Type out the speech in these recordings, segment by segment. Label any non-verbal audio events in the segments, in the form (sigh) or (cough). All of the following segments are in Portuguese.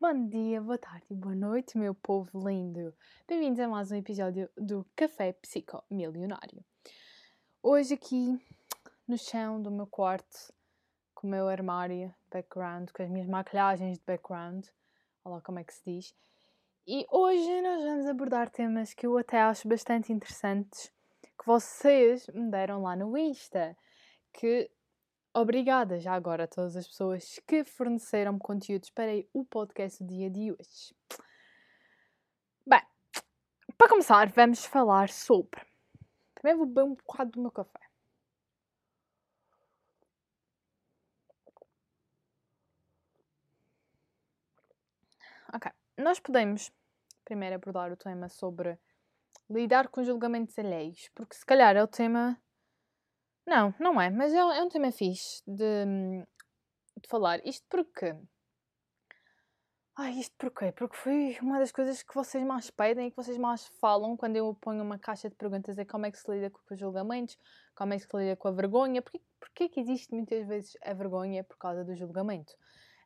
Bom dia, boa tarde e boa noite, meu povo lindo. Bem-vindos a mais um episódio do Café Psico Milionário. Hoje aqui no chão do meu quarto, com o meu armário de background, com as minhas maquilhagens de background, olha lá como é que se diz. E hoje nós vamos abordar temas que eu até acho bastante interessantes, que vocês me deram lá no Insta, que Obrigada já agora a todas as pessoas que forneceram conteúdos para o podcast do dia de hoje. Bem, para começar, vamos falar sobre. Primeiro vou beber um bocado do meu café. Ok, nós podemos primeiro abordar o tema sobre lidar com julgamentos alheios, porque se calhar é o tema não, não é, mas é, é um tema fixe de, de falar. Isto porque. Ai, isto porquê? Porque foi uma das coisas que vocês mais pedem e que vocês mais falam quando eu ponho uma caixa de perguntas é como é que se lida com os julgamentos, como é que se lida com a vergonha, porquê, porquê que existe muitas vezes a vergonha por causa do julgamento.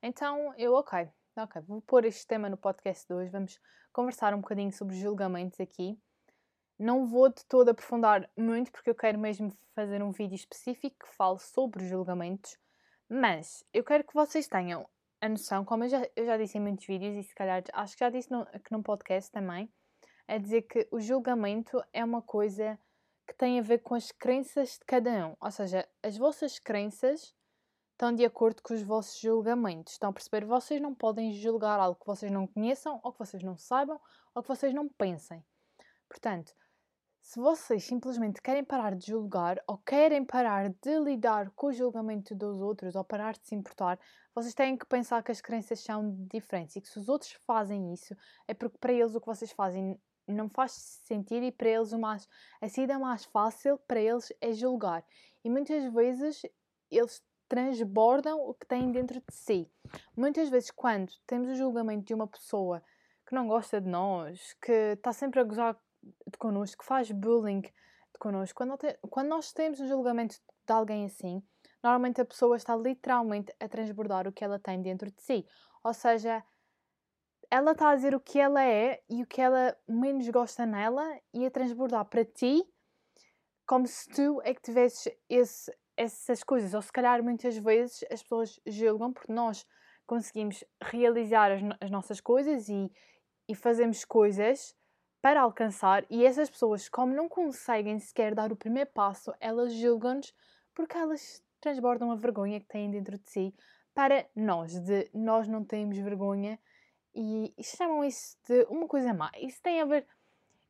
Então, eu, ok, ok, vou pôr este tema no podcast de hoje, vamos conversar um bocadinho sobre julgamentos aqui. Não vou de todo aprofundar muito, porque eu quero mesmo fazer um vídeo específico que fale sobre julgamentos, mas eu quero que vocês tenham a noção, como eu já, eu já disse em muitos vídeos, e se calhar acho que já disse no, aqui num podcast também, é dizer que o julgamento é uma coisa que tem a ver com as crenças de cada um. Ou seja, as vossas crenças estão de acordo com os vossos julgamentos. Estão a perceber? Vocês não podem julgar algo que vocês não conheçam, ou que vocês não saibam, ou que vocês não pensem. Portanto, se vocês simplesmente querem parar de julgar ou querem parar de lidar com o julgamento dos outros ou parar de se importar, vocês têm que pensar que as crenças são diferentes e que se os outros fazem isso é porque para eles o que vocês fazem não faz sentido e para eles o mais, a saída mais fácil para eles é julgar. E muitas vezes eles transbordam o que têm dentro de si. Muitas vezes quando temos o julgamento de uma pessoa que não gosta de nós, que está sempre a gozar de connosco, faz bullying de connosco, quando, quando nós temos um julgamento de alguém assim, normalmente a pessoa está literalmente a transbordar o que ela tem dentro de si. Ou seja, ela está a dizer o que ela é e o que ela menos gosta nela e a transbordar para ti como se tu é que tivesses esse, essas coisas. Ou se calhar muitas vezes as pessoas julgam porque nós conseguimos realizar as, as nossas coisas e, e fazemos coisas para alcançar, e essas pessoas, como não conseguem sequer dar o primeiro passo, elas julgam-nos porque elas transbordam a vergonha que têm dentro de si para nós, de nós não temos vergonha e, chamam isso de uma coisa má. Isso tem a ver,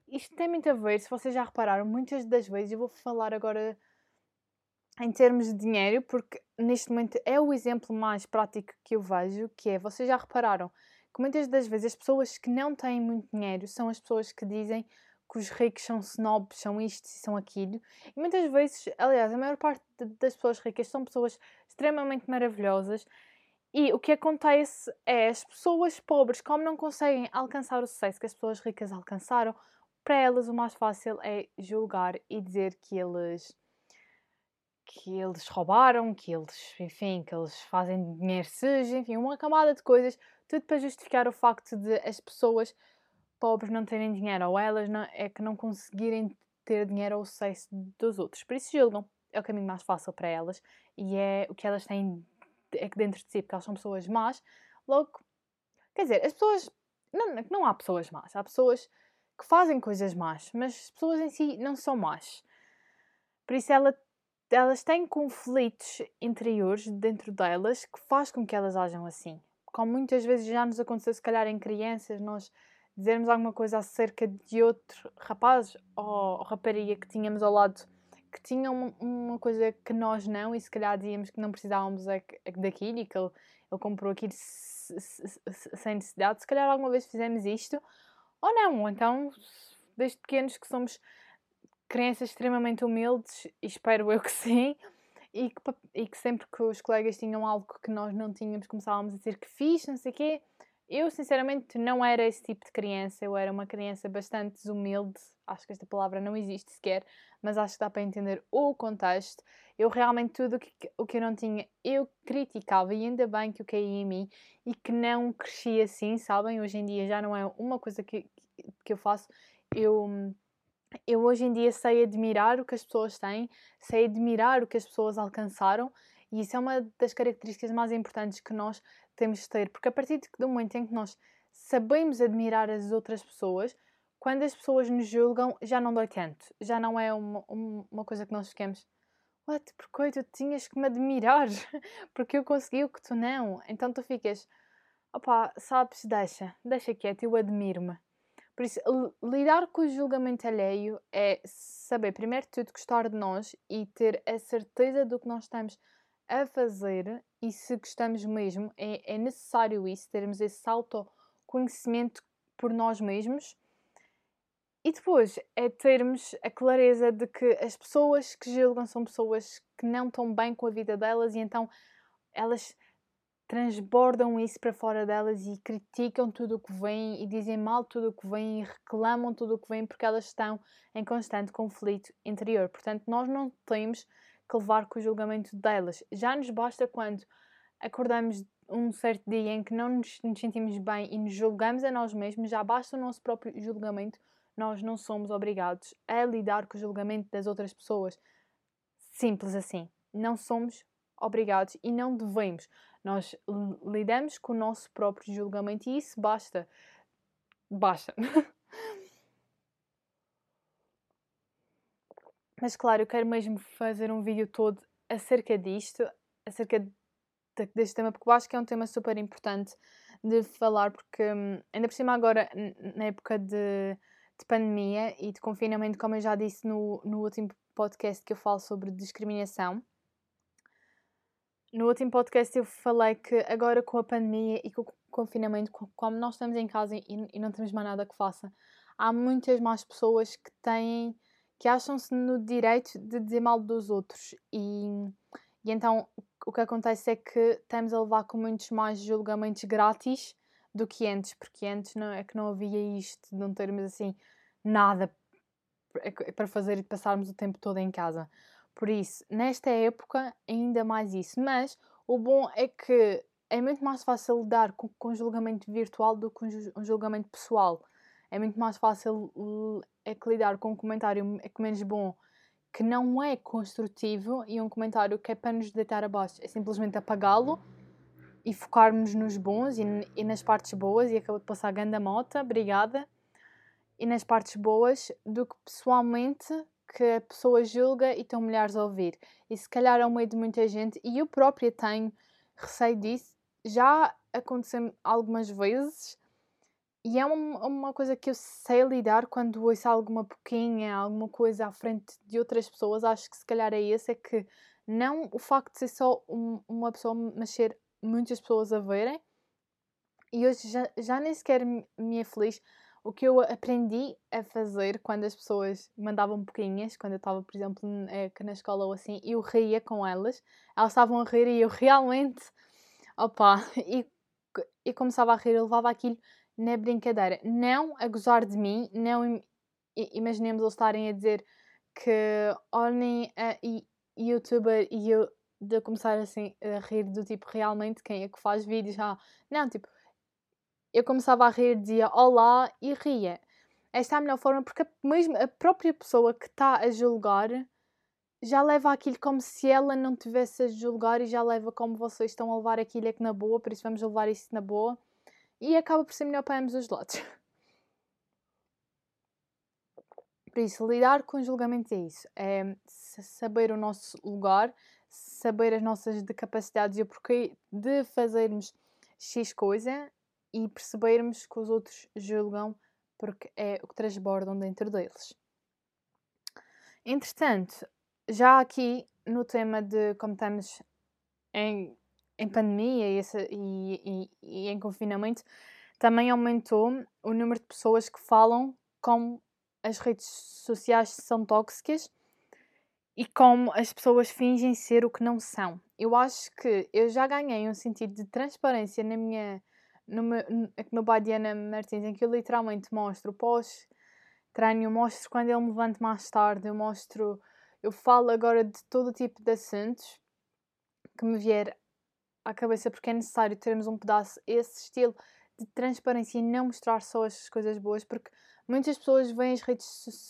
isto tem muito a ver, se vocês já repararam, muitas das vezes, eu vou falar agora em termos de dinheiro, porque neste momento é o exemplo mais prático que eu vejo, que é, vocês já repararam, que muitas das vezes as pessoas que não têm muito dinheiro são as pessoas que dizem que os ricos são snobs, são isto e são aquilo. E muitas vezes, aliás, a maior parte das pessoas ricas são pessoas extremamente maravilhosas. E o que acontece é as pessoas pobres, como não conseguem alcançar o sucesso que as pessoas ricas alcançaram, para elas o mais fácil é julgar e dizer que eles que eles roubaram, que eles, enfim, que eles fazem dinheiro sujo, enfim, uma camada de coisas tudo para justificar o facto de as pessoas pobres não terem dinheiro ou elas não, é que não conseguirem ter dinheiro ao sucesso dos outros. Por isso julgam. É o caminho mais fácil para elas e é o que elas têm é que dentro de si, porque elas são pessoas más. Logo, quer dizer, as pessoas. Não, não há pessoas más, há pessoas que fazem coisas más, mas as pessoas em si não são más. Por isso ela, elas têm conflitos interiores dentro delas que faz com que elas ajam assim como muitas vezes já nos aconteceu, se calhar em crianças, nós dizermos alguma coisa acerca de outro rapaz ou rapariga que tínhamos ao lado que tinha uma, uma, coisa que nós não, e se calhar dizíamos que não precisávamos daquilo e que ele, ele comprou aquilo sem necessidade. Se calhar alguma vez fizemos isto, ou não, então, desde pequenos que somos crianças extremamente humildes, espero eu que sim, e que, e que sempre que os colegas tinham algo que nós não tínhamos, começávamos a dizer que fiz, não sei o quê. Eu, sinceramente, não era esse tipo de criança. Eu era uma criança bastante humilde, acho que esta palavra não existe sequer, mas acho que dá para entender o contexto. Eu realmente tudo que, o que eu não tinha, eu criticava e ainda bem que o caí em mim e que não cresci assim, sabem? Hoje em dia já não é uma coisa que, que eu faço. Eu, eu hoje em dia sei admirar o que as pessoas têm, sei admirar o que as pessoas alcançaram e isso é uma das características mais importantes que nós temos de ter, porque a partir do momento em que nós sabemos admirar as outras pessoas, quando as pessoas nos julgam, já não dói tanto. Já não é uma, uma coisa que nós ficamos. What? Porque tu tinhas que me admirar? (laughs) Porque eu consegui o que tu não. Então tu ficas. Opá, sabes, deixa, deixa quieto, eu admiro-me. Por isso, lidar com o julgamento alheio é saber, primeiro de tudo, gostar de nós e ter a certeza do que nós estamos a fazer e se gostamos mesmo. É, é necessário isso, termos esse autoconhecimento por nós mesmos e depois é termos a clareza de que as pessoas que julgam são pessoas que não estão bem com a vida delas e então elas transbordam isso para fora delas e criticam tudo o que vem e dizem mal tudo o que vem e reclamam tudo o que vem porque elas estão em constante conflito interior. Portanto, nós não temos que levar com o julgamento delas. Já nos basta quando acordamos um certo dia em que não nos, nos sentimos bem e nos julgamos a nós mesmos, já basta o nosso próprio julgamento nós não somos obrigados a lidar com o julgamento das outras pessoas. Simples assim. Não somos obrigados e não devemos. Nós lidamos com o nosso próprio julgamento e isso basta. Basta. (laughs) Mas claro, eu quero mesmo fazer um vídeo todo acerca disto, acerca deste tema, porque eu acho que é um tema super importante de falar, porque hum, ainda por cima agora, na época de de pandemia e de confinamento, como eu já disse no, no último podcast que eu falo sobre discriminação. No último podcast eu falei que agora com a pandemia e com o confinamento, como nós estamos em casa e, e não temos mais nada que faça, há muitas mais pessoas que têm, que acham-se no direito de dizer mal dos outros. E, e então o que acontece é que estamos a levar com muitos mais julgamentos grátis do que antes, porque antes não, é que não havia isto, de não termos assim nada para fazer e passarmos o tempo todo em casa. Por isso, nesta época, ainda mais isso. Mas o bom é que é muito mais fácil lidar com, com julgamento virtual do que com julgamento pessoal. É muito mais fácil é que lidar com um comentário é que menos bom que não é construtivo e um comentário que é para nos deitar abaixo. É simplesmente apagá-lo e focarmos nos bons e, e, nas partes boas. E acabou de passar a ganda mota, obrigada e nas partes boas do que pessoalmente que a pessoa julga e estão milhares a ouvir. E se calhar ao meio de muita gente, e eu própria tenho receio disso, já aconteceu algumas vezes e é uma, uma coisa que eu sei lidar quando ouço alguma pouquinha, alguma coisa à frente de outras pessoas. Acho que se calhar é esse, é que não o facto de ser só um, uma pessoa, mas ser muitas pessoas a verem. E hoje já, já nem sequer me é feliz o que eu aprendi a fazer quando as pessoas mandavam pouquinhas, quando eu estava, por exemplo, eh, na escola ou assim, eu ria com elas, elas estavam a rir e eu realmente, opa, (laughs) e, e começava a rir, eu levava aquilo na brincadeira, não a gozar de mim, não imaginemos eles estarem a dizer que olhem a youtuber e eu de começar assim a rir do tipo realmente quem é que faz vídeos, ah, não, tipo eu começava a rir, dizia olá e ria. Esta é a melhor forma porque mesmo a própria pessoa que está a julgar já leva aquilo como se ela não tivesse a julgar e já leva como vocês estão a levar aquilo aqui na boa, por isso vamos levar isso na boa e acaba por ser melhor para ambos os lados. (laughs) Por isso, lidar com julgamentos é isso. É saber o nosso lugar, saber as nossas capacidades e o porquê de fazermos X coisa e percebermos que os outros julgam porque é o que transbordam dentro deles. Entretanto, já aqui no tema de como estamos em, em pandemia e, essa, e, e, e, em confinamento, também aumentou o número de pessoas que falam como as redes sociais são tóxicas e como as pessoas fingem ser o que não são. Eu acho que eu já ganhei um sentido de transparência na minha no, meu, no Badiana Martins, em que eu literalmente mostro pós treino, eu mostro quando eu me levanto mais tarde, eu mostro, eu falo agora de todo tipo de assuntos que me vier à cabeça porque é necessário termos um pedaço, esse estilo de transparência e não mostrar só as coisas boas, porque muitas pessoas veem as redes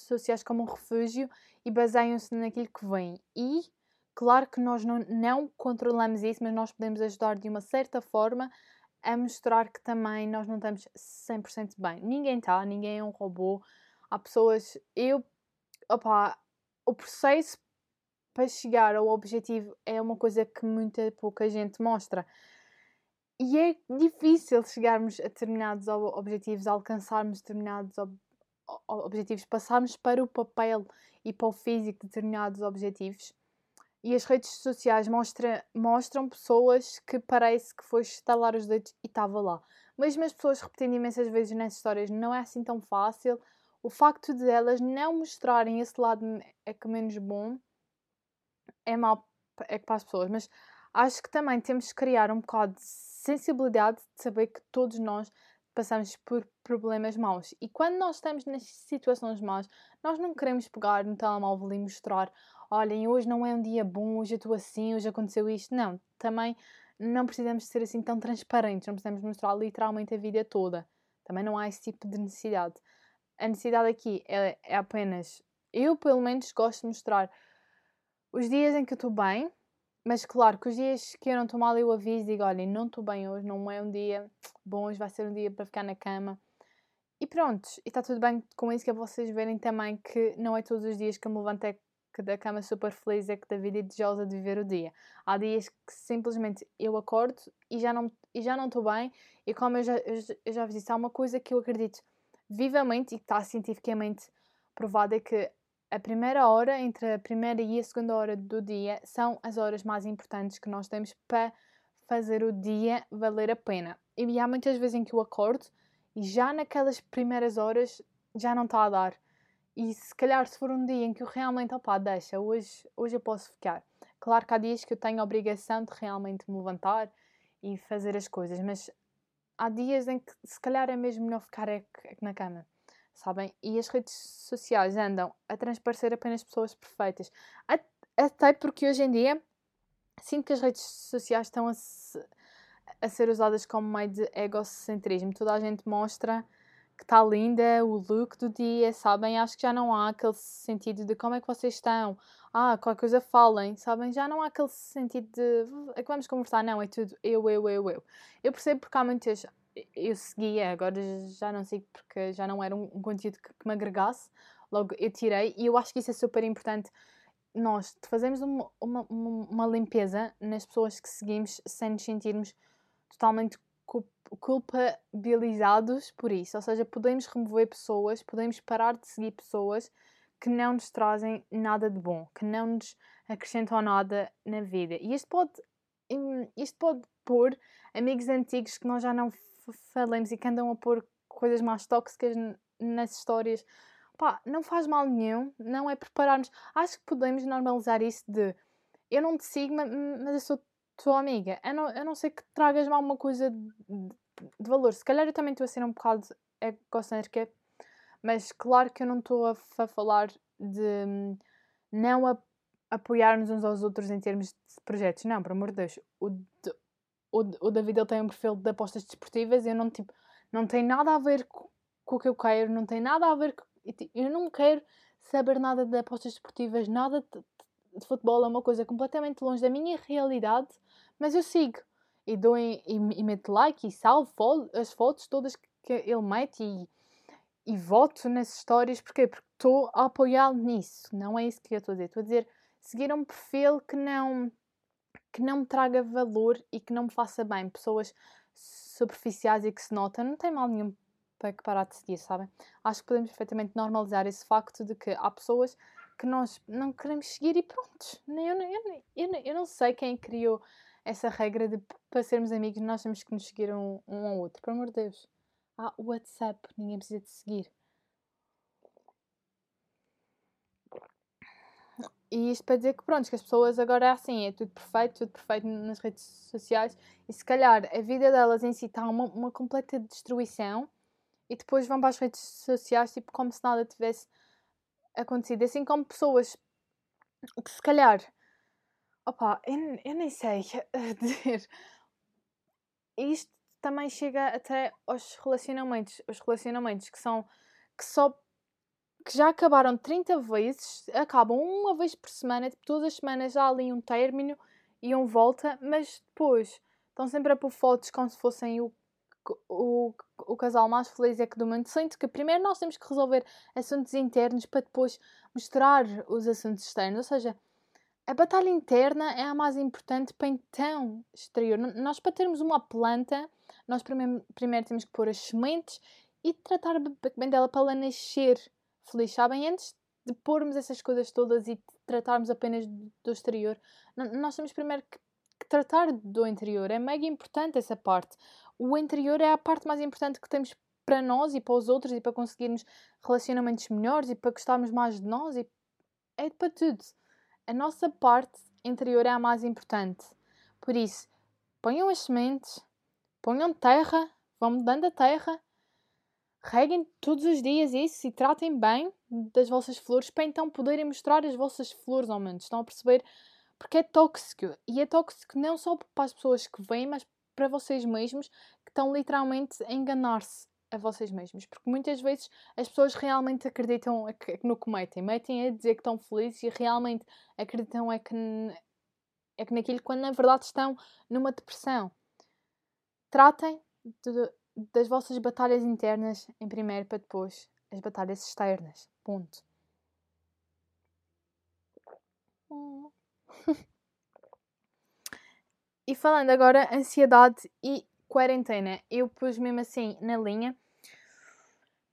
sociais como um refúgio e baseiam-se naquilo que vem. E claro que nós não, não controlamos isso, mas nós podemos ajudar de uma certa forma a mostrar que também nós não estamos 100% bem. Ninguém está, ninguém é um robô. Há pessoas. Eu. Opa, o processo para chegar ao objetivo é uma coisa que muita pouca gente mostra. E é difícil chegarmos a determinados objetivos, alcançarmos determinados ob objetivos, passarmos para o papel e para o físico de determinados objetivos. E as redes sociais mostra, mostram pessoas que parece que foi estalar os dedos e estava lá. Mesmo as pessoas repetindo imensas vezes nessas histórias, não é assim tão fácil. O facto de elas não mostrarem esse lado é que menos bom é mal é para as pessoas. Mas acho que também temos que criar um bocado de sensibilidade de saber que todos nós passamos por problemas maus. E quando nós estamos nas situações maus, nós não queremos pegar no telemóvel e mostrar: olhem, hoje não é um dia bom, hoje eu estou assim, hoje aconteceu isto. Não, também não precisamos ser assim tão transparentes, não precisamos mostrar literalmente a vida toda. Também não há esse tipo de necessidade. A necessidade aqui é, é apenas. Eu, pelo menos, gosto de mostrar os dias em que eu estou bem, mas claro que os dias que eu não estou mal eu aviso digo, olhem, não estou bem hoje, não é um dia bom, hoje vai ser um dia para ficar na cama. E pronto, e está tudo bem com isso, que é vocês verem também que não é todos os dias que eu me levanto é da cama super feliz é que da vida e desejosa de viver o dia. Há dias que simplesmente eu acordo e já não e já não estou bem e como eu já, eu já vos disse, há uma coisa que eu acredito vivamente e que está cientificamente provado é que a primeira hora, entre a primeira e a segunda hora do dia, são as horas mais importantes que nós temos para fazer o dia valer a pena. E há muitas vezes em que eu acordo e já naquelas primeiras horas já não está a dar. E se calhar se for um dia em que eu realmente, opá, deixa, hoje, hoje eu posso ficar. Claro que há dias que eu tenho a obrigação de realmente me levantar e fazer as coisas, mas há dias em que se calhar é mesmo melhor ficar é, é na cama sabem? E as redes sociais andam a transparecer apenas pessoas perfeitas. Até porque hoje em dia sinto que as redes sociais estão a, se, a ser usadas como meio de egocentrismo. Toda a gente mostra que está linda, o look do dia, sabem? Acho que já não há aquele sentido de como é que vocês estão. Ah, qualquer coisa falem, sabem? Já não há aquele sentido de é que vamos conversar, não, é tudo eu, eu, eu, eu. Eu percebo porque há muitas eu seguia, agora já não sei porque já não era um, um conteúdo que, que, me agregasse, logo eu tirei e eu acho que isso é super importante. Nós fazemos uma, uma, uma limpeza nas pessoas que seguimos sem nos sentirmos totalmente culpabilizados por isso, ou seja, podemos remover pessoas, podemos parar de seguir pessoas que não nos trazem nada de bom, que não nos acrescentam nada na vida. E isto pode, isto pode pôr amigos antigos que nós já não falemos e que andam a pôr coisas mais tóxicas nas histórias, pá, não faz mal nenhum, não é prepararmos. Acho que podemos normalizar isso de eu não te sigo, mas eu sou tua amiga. Eu não, eu não sei que tragas mal uma coisa de, de valor. Se calhar eu também estou a ser um bocado egocêntrica, mas claro que eu não estou a, falar de não a, apoiar-nos uns aos outros em termos de projetos. Não, por amor de Deus. O, o, o David ele tem um perfil de apostas desportivas e eu não, tipo, não tem nada a ver com, com o que eu quero, não tem nada a ver com, eu não quero saber nada de apostas desportivas, nada de, de, futebol, é uma coisa completamente longe da minha realidade, mas eu sigo. E dou e, e meto like e salvo as fotos todas que ele mete e, e voto nas histórias, porquê? Porque estou a apoiá-lo nisso, não é isso que eu estou a dizer, estou a dizer seguir um perfil que não que não me traga valor e que não me faça bem. Pessoas superficiais e que se notam, não tem mal nenhum para que parar de seguir, sabem? Acho que podemos perfeitamente normalizar esse facto de que há pessoas que nós não queremos seguir e pronto. Eu, eu, eu, eu, não sei quem criou essa regra de para sermos amigos nós temos que nos seguir um, um ao outro. Por amor de Deus. Há o WhatsApp, ninguém precisa de seguir. E isto para dizer que, pronto, que as pessoas agora é assim, é tudo perfeito, tudo perfeito nas redes sociais, e se calhar a vida delas em si está uma, uma completa destruição, e depois vão para as redes sociais, tipo, como se nada tivesse acontecido. Assim como pessoas que se calhar, opa, eu, eu nem sei dizer. Isto também chega até aos relacionamentos. Os relacionamentos que são que só que já acabaram 30 vezes, acabam uma vez por semana, tipo, todas as semanas há ali um término e um volta, mas depois estão sempre a pôr fotos como se fossem o, o, o casal mais feliz é que do mundo. Sinto que primeiro nós temos que resolver assuntos internos para depois mostrar os assuntos externos, ou seja, a batalha interna é a mais importante para então exterior. Nós, para termos uma planta, nós primeiro, primeiro temos que pôr as sementes e tratar bem dela para ela nascer feliz, sabem? Antes de pormos essas coisas todas e tratarmos apenas do exterior, nós temos primeiro que, que tratar do interior. É mega importante essa parte. O interior é a parte mais importante que temos para nós e para os outros e para conseguirmos relacionamentos melhores e para gostarmos mais de nós e é para tudo. A nossa parte interior é a mais importante. Por isso, ponham as sementes, ponham terra, vão mudando a terra reguem todos os dias isso e tratem bem das vossas flores para então poderem mostrar as vossas flores ao mundo. Estão a perceber? Porque é tóxico. E é tóxico não só para as pessoas que vêm, mas para vocês mesmos que estão literalmente a enganar-se a vocês mesmos. Porque muitas vezes as pessoas realmente acreditam no que metem. Metem a dizer que estão felizes e realmente acreditam é que, é que naquilo quando na verdade estão numa depressão. Tratem de das vossas batalhas internas em primeiro para depois as batalhas externas. Ponto. (laughs) e falando agora ansiedade e quarentena, eu pus mesmo assim na linha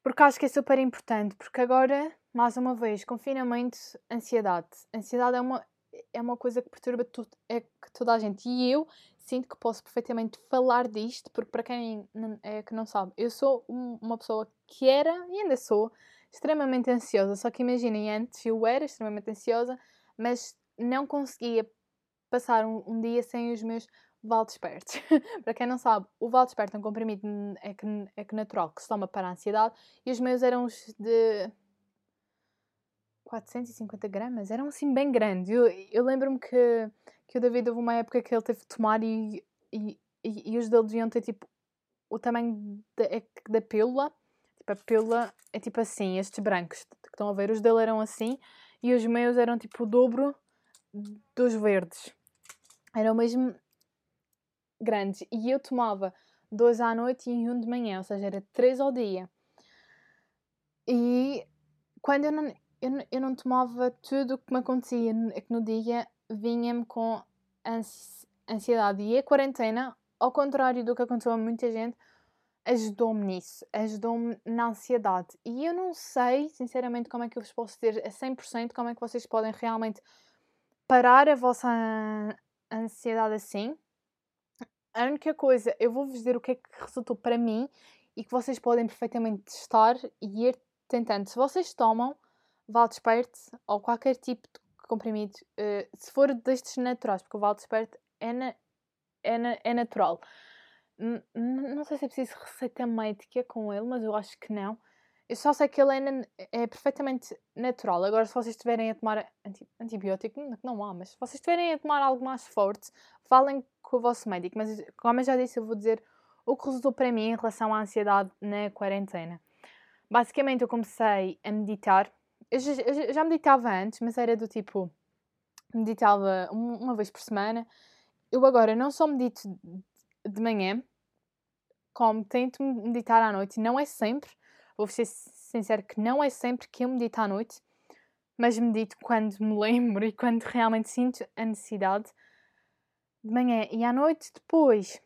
porque acho que é super importante, porque agora, mais uma vez, confinamento, ansiedade. Ansiedade é uma, é uma coisa que perturba tudo, é que toda a gente. E eu sinto que posso perfeitamente falar disto, porque para quem é que não sabe, eu sou uma pessoa que era e ainda sou extremamente ansiosa. Só que imaginem, antes eu era extremamente ansiosa, mas não conseguia passar um, um dia sem os meus Valdespertes. (laughs) para quem não sabe, o Valdesperte é um comprimido é que, é que natural que se toma para a ansiedade e os meus eram os de 450 gramas, eram assim bem grandes. Eu, eu lembro-me que que o David houve uma época que ele teve de tomar e, e, e, e os dele deviam ter tipo o tamanho da, é da pílula. Tipo, a pílula é tipo assim, estes brancos que estão a ver, os dele eram assim e os meus eram tipo o dobro dos verdes. Eram mesmo grandes. E eu tomava dois à noite e um de manhã, ou seja, era três ao dia. E quando eu não, eu, eu não tomava tudo o que me acontecia é que no dia vinha-me com ansiedade. E a quarentena, ao contrário do que aconteceu a muita gente, ajudou-me nisso, ajudou-me na ansiedade. E eu não sei, sinceramente, como é que eu vos posso dizer a 100% como é que vocês podem realmente parar a vossa ansiedade assim. A única coisa, eu vou-vos dizer o que é que resultou para mim e que vocês podem perfeitamente testar e ir tentando. Se vocês tomam Valdesperte ou qualquer tipo de comprimido, uh, se for destes naturais, porque o Valdesperte é, na, é, na, é natural. N não sei se é preciso receita médica com ele, mas eu acho que não. Eu só sei que ele é, é perfeitamente natural. Agora, se vocês estiverem a tomar anti antibiótico, não há, mas se vocês estiverem a tomar algo mais forte, falem com o vosso médico. Mas, como eu já disse, eu vou dizer o que resultou para mim em relação à ansiedade na quarentena. Basicamente, eu comecei a meditar eu já, meditava antes, mas era do tipo, meditava uma vez por semana. Eu agora não só medito de manhã, como tento meditar à noite, não é sempre, vou ser sincero que não é sempre que eu medito à noite, mas medito quando me lembro e quando realmente sinto a necessidade de manhã e à noite depois.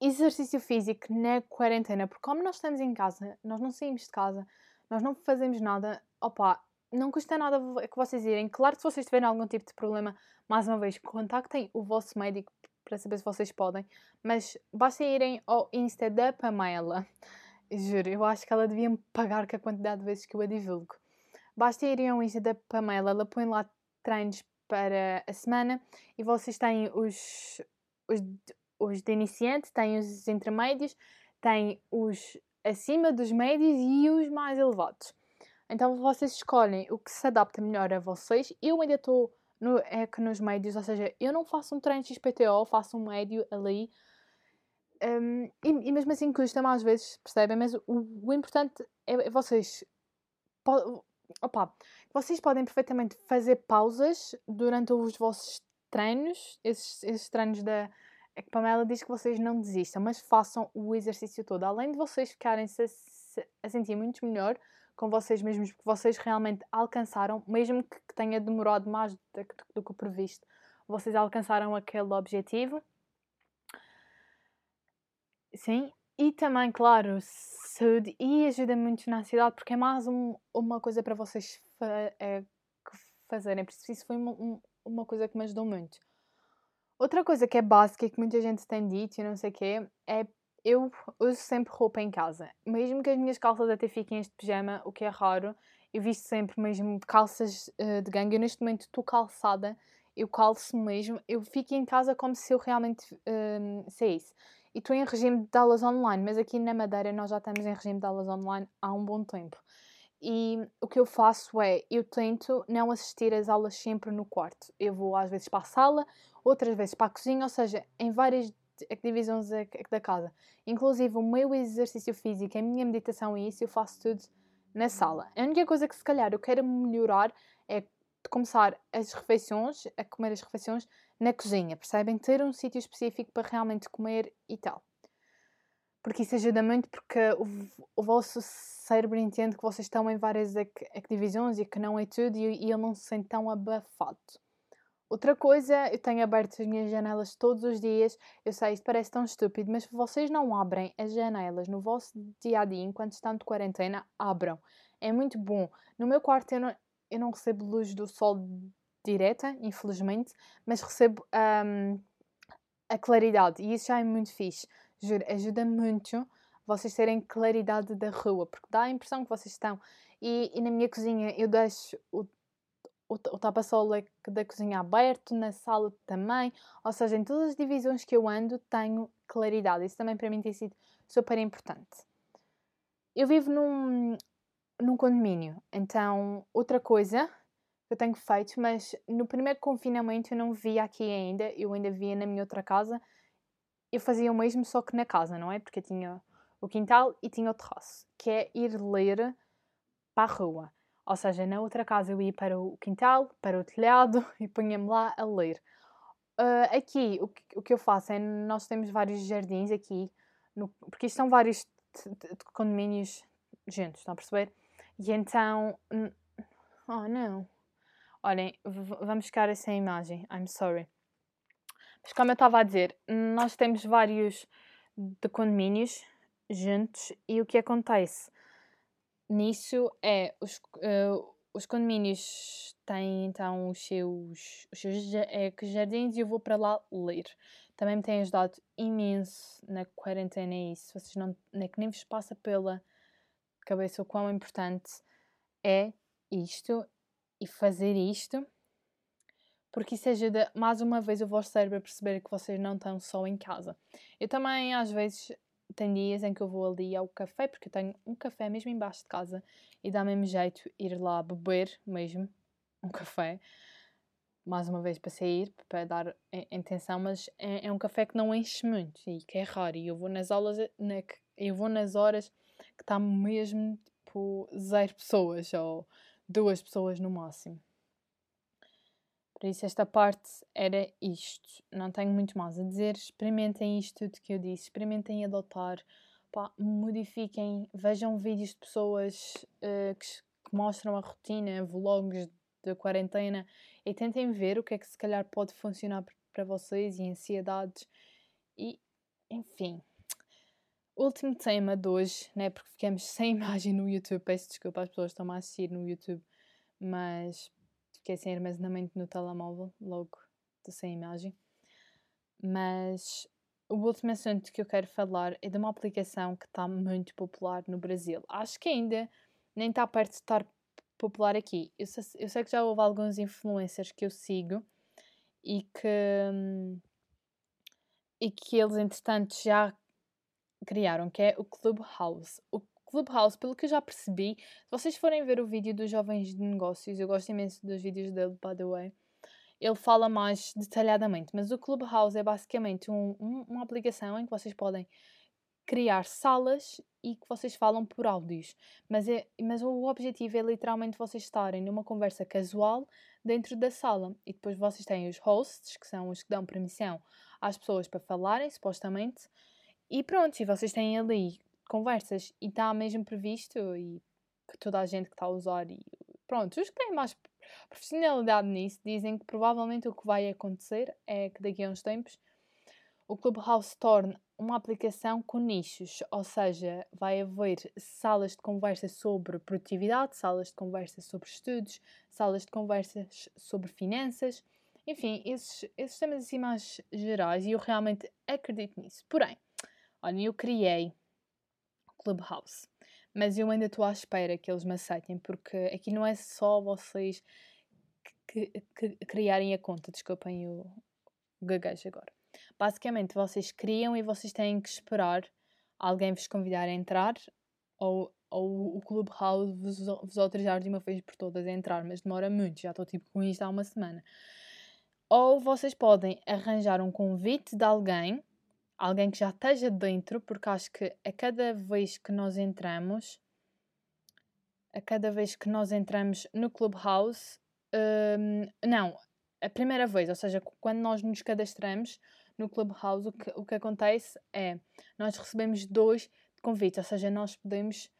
Exercício físico na quarentena, porque como nós estamos em casa, nós não saímos de casa, nós não fazemos nada, opa, não custa nada que vocês irem. Claro que se vocês tiverem algum tipo de problema, mais uma vez, contactem o vosso médico para saber se vocês podem, mas basta irem ao Insta da Pamela. Juro, eu acho que ela devia me pagar com a quantidade de vezes que eu a divulgo. Basta irem ao Insta da Pamela, ela põe lá treinos para a semana e vocês têm os, os, os de iniciante, têm os intermédios, têm os acima dos médios e os mais elevados. Então vocês escolhem o que se adapta melhor a vocês. Eu ainda estou no, é que nos médios, ou seja, eu não faço um treino XPTO, faço um médio ali. Um, e, e, mesmo assim custa-me às vezes, percebem? Mas o, o importante é, vocês. opa, vocês podem perfeitamente fazer pausas durante os vossos treinos, esses, esses treinos da. É que Pamela diz que vocês não desistam, mas façam o exercício todo. Além de vocês ficarem -se a sentir muito melhor, com vocês mesmos, porque vocês realmente alcançaram, mesmo que tenha demorado mais do, do que o previsto, vocês alcançaram aquele objetivo. Sim, e também, claro, saúde e ajuda muito na ansiedade, porque é mais um, uma coisa para vocês fa é, fazerem. Por isso, foi uma, um, uma coisa que me ajudou muito. Outra coisa que é básica e que muita gente tem dito e não sei o quê é eu uso sempre roupa em casa. Mesmo que as minhas calças até fiquem de pijama, o que é raro, eu visto sempre mesmo calças uh, de gangue. Eu neste momento estou calçada, eu calço mesmo, eu fico em casa como se eu realmente uh, saísse. E estou em regime de aulas online, mas aqui na Madeira nós já estamos em regime de aulas online há um bom tempo. E o que eu faço é, eu tento não assistir às aulas sempre no quarto. Eu vou às vezes para a sala, outras vezes para a cozinha, ou seja, em várias divisões da casa. Inclusive o meu exercício físico, a minha meditação e isso eu faço tudo na sala. A única coisa que se calhar eu quero melhorar é começar as refeições, a comer as refeições na cozinha, percebem? Ter um sítio específico para realmente comer e tal. Porque isso ajuda muito porque o, o vosso cérebro entende que vocês estão em várias divisões e que não é tudo e, e ele não se sente tão abafado. Outra coisa, eu tenho aberto as minhas janelas todos os dias. Eu sei, isto parece tão estúpido, mas vocês não abrem as janelas no vosso dia a dia enquanto estão de quarentena, abram. É muito bom. No meu quarto eu não, eu não recebo luz do sol direta, infelizmente, mas recebo um, a claridade e isso já é muito fixe. Juro, ajuda muito vocês terem claridade da rua, porque dá a impressão que vocês estão. E, e na minha cozinha eu deixo o o, tapa-sol da cozinha aberto, na sala também, ou seja, em todas as divisões que eu ando tenho claridade. Isso também para mim tem sido super importante. Eu vivo num, num condomínio, então outra coisa que eu tenho feito, mas no primeiro confinamento eu não via aqui ainda, eu ainda via na minha outra casa. Eu fazia o mesmo, só que na casa, não é? Porque eu tinha o quintal e tinha o terraço, que é ir ler para a rua. Ou seja, na outra casa eu ia para o quintal, para o telhado (laughs) e punha-me lá a ler. Uh, aqui, o que, o que eu faço é, nós temos vários jardins aqui, no, porque isto são vários condomínios juntos, estão a perceber? E então... Oh, não. Olhem, vamos ficar essa imagem. I'm sorry. Mas como eu estava a dizer, nós temos vários de condomínios juntos e o que acontece? Nisso é os, uh, os condomínios têm então os seus, os seus é, jardins e eu vou para lá ler. Também me tem ajudado imenso na quarentena isso. Vocês não é que nem vos passa pela cabeça o quão importante é isto e fazer isto, porque isso ajuda mais uma vez o vosso cérebro a perceber que vocês não estão só em casa. Eu também às vezes tem dias em que eu vou ali ao café, porque eu tenho um café mesmo embaixo de casa e dá mesmo jeito ir lá beber mesmo um café, mais uma vez para sair, para dar intenção, mas é, é, um café que não enche muito e que é raro. E eu vou nas aulas, na, eu vou nas horas que está mesmo tipo zero pessoas ou duas pessoas no máximo. Por isso, esta parte era isto. Não tenho muito mais a dizer. Experimentem isto tudo que eu disse. Experimentem adotar. Pá, modifiquem. Vejam vídeos de pessoas uh, que, que, mostram a rotina, vlogs da quarentena e tentem ver o que é que se calhar pode funcionar para vocês e ansiedades. E, enfim. Último tema de hoje, né? Porque ficamos (laughs) sem imagem no YouTube. Peço desculpa às pessoas que estão a assistir no YouTube, mas fiquei sem armazenamento no telemóvel, logo estou sem imagem. Mas o último assunto que eu quero falar é de uma aplicação que está muito popular no Brasil. Acho que ainda nem está perto de estar popular aqui. Eu sei, eu sei que já houve alguns influencers que eu sigo e que, e que eles, entretanto, já criaram, que é o Clubhouse. O Clubhouse, pelo que eu já percebi, se vocês forem ver o vídeo dos jovens de negócios, eu gosto imenso dos vídeos dele, by the way, ele fala mais detalhadamente, mas o Clubhouse é basicamente um, um, uma aplicação em que vocês podem criar salas e que vocês falam por áudios. Mas, é, mas o objetivo é literalmente vocês estarem numa conversa casual dentro da sala. E depois vocês têm os hosts, que são os que dão permissão às pessoas para falarem, supostamente. E pronto, e vocês têm ali conversas e está mesmo previsto e que toda a gente que está a usar e pronto, os que têm mais profissionalidade nisso dizem que provavelmente o que vai acontecer é que daqui a uns tempos o Clubhouse torne uma aplicação com nichos, ou seja, vai haver salas de conversa sobre produtividade, salas de conversa sobre estudos, salas de conversas sobre finanças, enfim, esses, esses temas assim mais gerais e eu realmente acredito nisso. Porém, olha, eu criei Clubhouse, mas eu ainda estou à espera que eles me aceitem, porque aqui não é só vocês que, que, que criarem a conta, desculpem o gaguejo agora. Basicamente, vocês criam e vocês têm que esperar alguém vos convidar a entrar ou, ou o Clubhouse vos, vos autorizar de uma vez por todas a entrar, mas demora muito, já estou tipo com isto há uma semana. Ou vocês podem arranjar um convite de alguém, alguém que já esteja dentro, porque acho que a cada vez que nós entramos, a cada vez que nós entramos no Clubhouse, hum, não, a primeira vez, ou seja, quando nós nos cadastramos, no Clubhouse, o que, o que acontece é nós recebemos dois convites, ou seja, nós podemos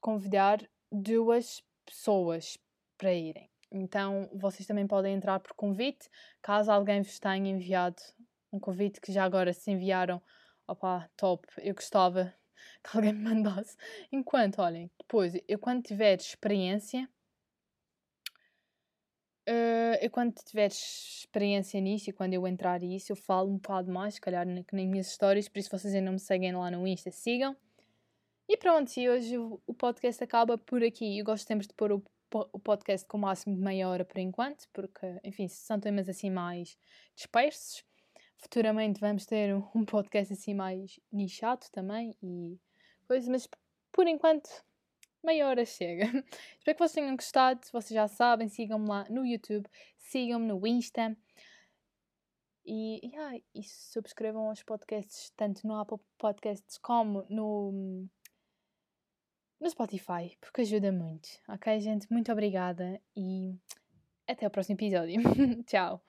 convidar duas pessoas para irem. Então vocês também podem entrar por convite, caso alguém vos tenha enviado um convite que já agora se enviaram, opá, top, eu gostava (laughs) que alguém me mandasse. Enquanto, olhem, depois, eu quando tiver experiência, Uh, eu quando tiver experiência nisso e quando eu entrar nisso, eu falo um bocado mais, se calhar nas minhas histórias, por isso vocês ainda não me seguem lá no Insta, sigam. E pronto, e hoje o podcast acaba por aqui. Eu gosto sempre de pôr o, o podcast com o máximo de meia hora por enquanto, porque, enfim, são temas assim mais dispersos. Futuramente vamos ter um, podcast assim mais nichado também e coisas, mas por enquanto meia hora chega. (laughs) Espero que vocês tenham gostado. Vocês já sabem, sigam-me lá no YouTube, sigam-me no Insta. E, yeah, e subscrevam os podcasts tanto no Apple Podcasts como no, no Spotify, porque ajuda muito. Ok, gente? Muito obrigada e até o próximo episódio. (laughs) Tchau!